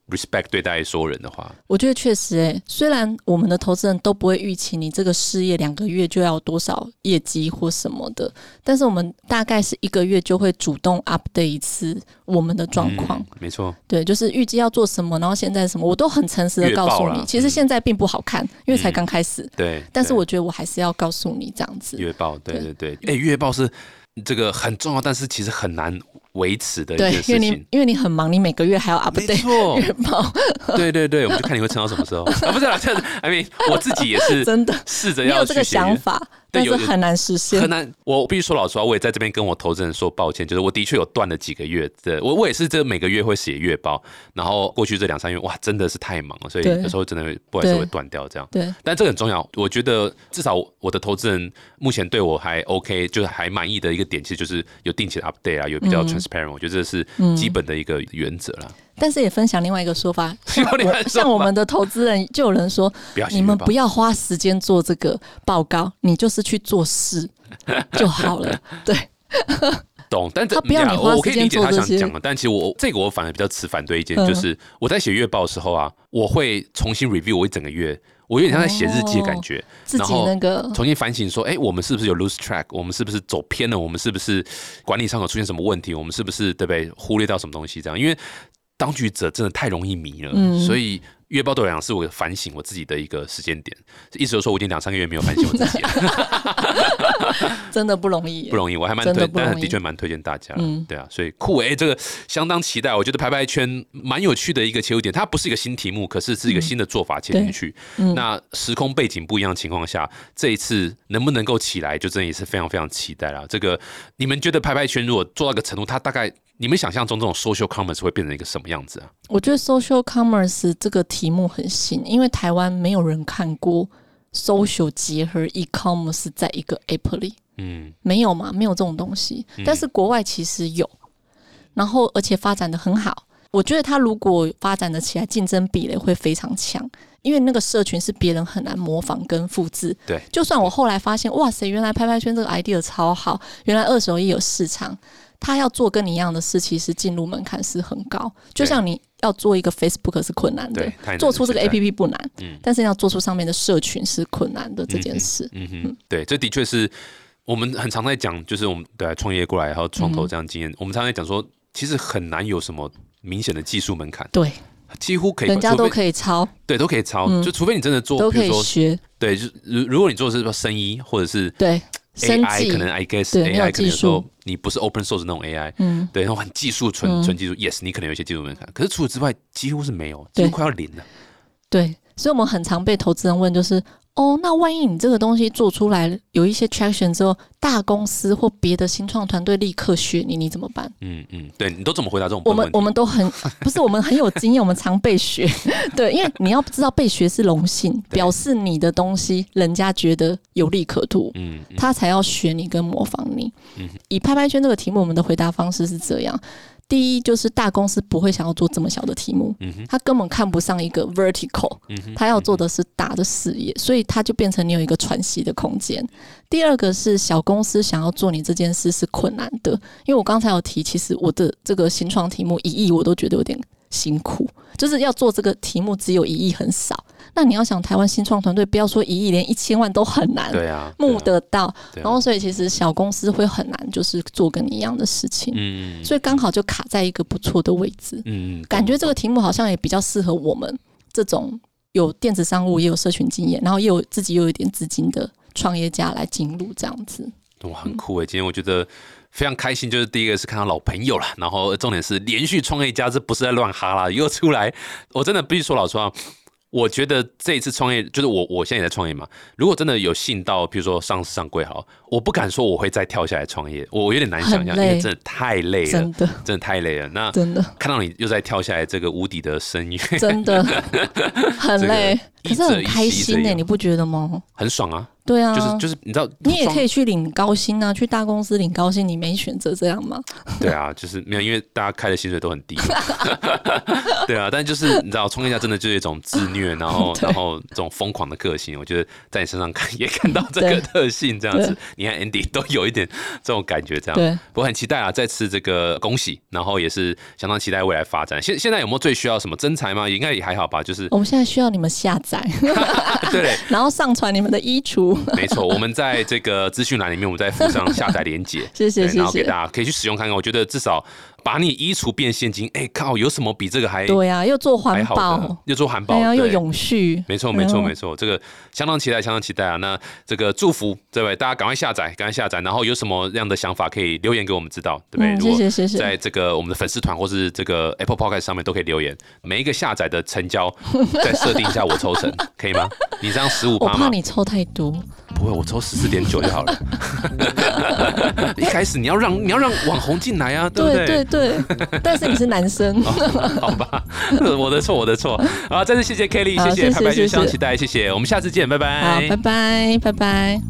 respect 对待所有人的话，我觉得确实、欸，虽然我们的投资人都不会预期你这个事业两个月就要多少业绩或什么的，但是我们大概是一个月就会主动 update 一次我们的状况。嗯没错，对，就是预计要做什么，然后现在什么，我都很诚实的告诉你。其实嗯现在并不好看，因为才刚开始。对。对但是我觉得我还是要告诉你这样子。月报，对对对，哎、月报是这个很重要，但是其实很难维持的一对件，事情因为你。因为你很忙，你每个月还要 update，月报，*laughs* 对对对，我们就看你会撑到什么时候啊？不是啦，这样子，I mean，我自己也是 *laughs* 真的试着要你有这个去想法，但是很难实现很。难。我必须说老实话，我也在这边跟我投资人说抱歉，就是我的确有断了几个月的，我我也是这每个月会写月报，然后过去这两三月哇，真的是太忙了，所以有时候真的会不好意思对会断掉这样。对，但这个很重要，我觉得至少我的投资人目前对我还 OK，就是还满意的一个点，其实就是有定期的 update 啊，有比较嗯 transparent，、我觉得这是嗯基本的一个原则啦。但是也分享另外一个说法，*laughs* 像我像我们的投资人，就有人说，你们不要花时间做这个报告，你就是去做事 *laughs* 就好了。对，懂，但这他不要你花时间我我可以理解做这些他想讲的，但其实我这个我反而比较持反对意见，嗯就是我在写月报的时候啊，我会重新 review 我一整个月，我有点像在写日记的感觉，自己然后那个重新反省说，哎、我们是不是有 lose track？我们是不是走偏了？我们是不是管理上有出现什么问题？我们是不是对不对忽略到什么东西？这样，因为当局者真的太容易迷了，嗯。所以。月报对我来讲是我反省我自己的一个时间点，意思就是说我已经两三个月没有反省我自己了，*laughs* 真的不容易，不容易，我还蛮推，但的确蛮推荐大家，嗯。对啊，所以酷哎、这个相当期待，我觉得拍拍圈蛮有趣的一个切入点，它不是一个新题目，可是是一个新的做法切进去。嗯。那时空背景不一样的情况下，这一次能不能够起来，就真的也是非常非常期待啦。这个你们觉得拍拍圈如果做到一个程度，它大概你们想象中这种 social commerce 会变成一个什么样子啊？我觉得 social commerce 这个题目很新，因为台湾没有人看过 social 结合 e commerce 在一个 app 里，嗯没有嘛？没有这种东西。但是国外其实有，然后而且发展的很好。我觉得它如果发展的起来，竞争壁垒会非常强，因为那个社群是别人很难模仿跟复制。对，就算我后来发现，哇塞，原来拍拍圈这个 idea 超好，原来二手也有市场。他要做跟你一样的事，其实进入门槛是很高。就像你要做一个 Facebook 是困难的做出这个 APP 不难，嗯。但是要做出上面的社群是困难的这件事。嗯哼，对，这的确是我们很常在讲，就是我们对啊创业过来然后创投这样的经验，我们常常在讲说，其实很难有什么明显的技术门槛，对，几乎可以，人家都可以抄，对，都可以抄，嗯。就除非你真的做，都可以学，对，就如如果你做的是生意或者是对，生 AI，可能 I guess AI 可能有技时候你不是 open source 那种 AI，嗯，对，那种很技术纯嗯。纯技术，yes，你可能有一些技术门槛，可是除此之外几乎是没有，几乎快要零了。对，所以我们很常被投资人问，就是哦，那万一你这个东西做出来有一些 traction 之后，大公司或别的新创团队立刻学你，你怎么办？嗯嗯，对你都怎么回答这种？我们我们都很不是我们很有经验，我们常被学，*laughs* 对，因为你要知道被学是荣幸，表示你的东西人家觉得有利可图，嗯嗯他才要学你跟模仿你嗯。以拍拍圈这个题目，我们的回答方式是这样：第一，就是大公司不会想要做这么小的题目，嗯他根本看不上一个 vertical，嗯，他要做的是大的事业，所以他就变成你有一个喘息的空间。第二个是小公司想要做你这件事是困难的，因为我刚才有提，其实我的这个新创题目一亿我都觉得有点辛苦，就是要做这个题目只有一亿很少。那你要想台湾新创团队，不要说一亿，连一千万都很难对啊，募得到，然后所以其实小公司会很难，就是做跟你一样的事情，嗯所以刚好就卡在一个不错的位置。嗯嗯，感觉这个题目好像也比较适合我们，这种有电子商务也有社群经验，然后又有自己又有一点资金的创业家来进入这样子。哇，很酷诶！今天我觉得非常开心，就是第一个是看到老朋友了，然后重点是连续创业家，这不是在乱哈啦，又出来，我真的必须说老实话。我觉得这一次创业，就是我我现在也在创业嘛。如果真的有幸到，比如说上市上柜好，我不敢说我会再跳下来创业，我有点难想象，因为真的太累了，真的真的太累了。那真的看到你又在跳下来这个无底的深渊，真的 *laughs* 很累，可是很开心呢，你不觉得吗？很爽啊！对啊，就是就是，你知道，你也可以去领高薪啊，去大公司领高薪，你没选择这样吗？对啊，就是没有，因为大家开的薪水都很低。*laughs* *laughs* 对啊，但就是你知道，创业家真的就是一种自虐，然后 *laughs* 然后这种疯狂的个性，我觉得在你身上看 *laughs* 也看到这个特性，这样子，你看 Andy 都有一点这种感觉，这样。对，我很期待啊，再次这个恭喜，然后也是相当期待未来发展。现现在有没有最需要什么真才吗？应该也还好吧，就是我们现在需要你们下载，对，然后上传你们的衣橱。没错，我们在这个资讯栏里面，我们再附上下载链接，谢谢谢谢，然后给大家可以去使用看看。我觉得至少把你衣橱变现金，哎靠，有什么比这个还对呀？又做环保，又做环保，对啊，又永续，没错没错没错，这个相当期待，相当期待啊！那这个祝福这位大家赶快下载，赶快下载，然后有什么样的想法可以留言给我们知道，对不对？谢谢谢谢，在这个我们的粉丝团或是这个 Apple Podcast 上面都可以留言，每一个下载的成交再设定一下我抽成，*laughs* 可以吗？你这样十五，我怕你抽太多，不会，我抽十四点九就好了。*laughs* 一开始你要让你要让网红进来啊，对不对？对对，但是你是男生，*laughs* 好吧，*laughs* 我的错，我的错。好，再次谢谢 Kelly，谢谢，拜拜，就相期待，谢谢，我们下次见，拜拜，好，拜拜，拜拜。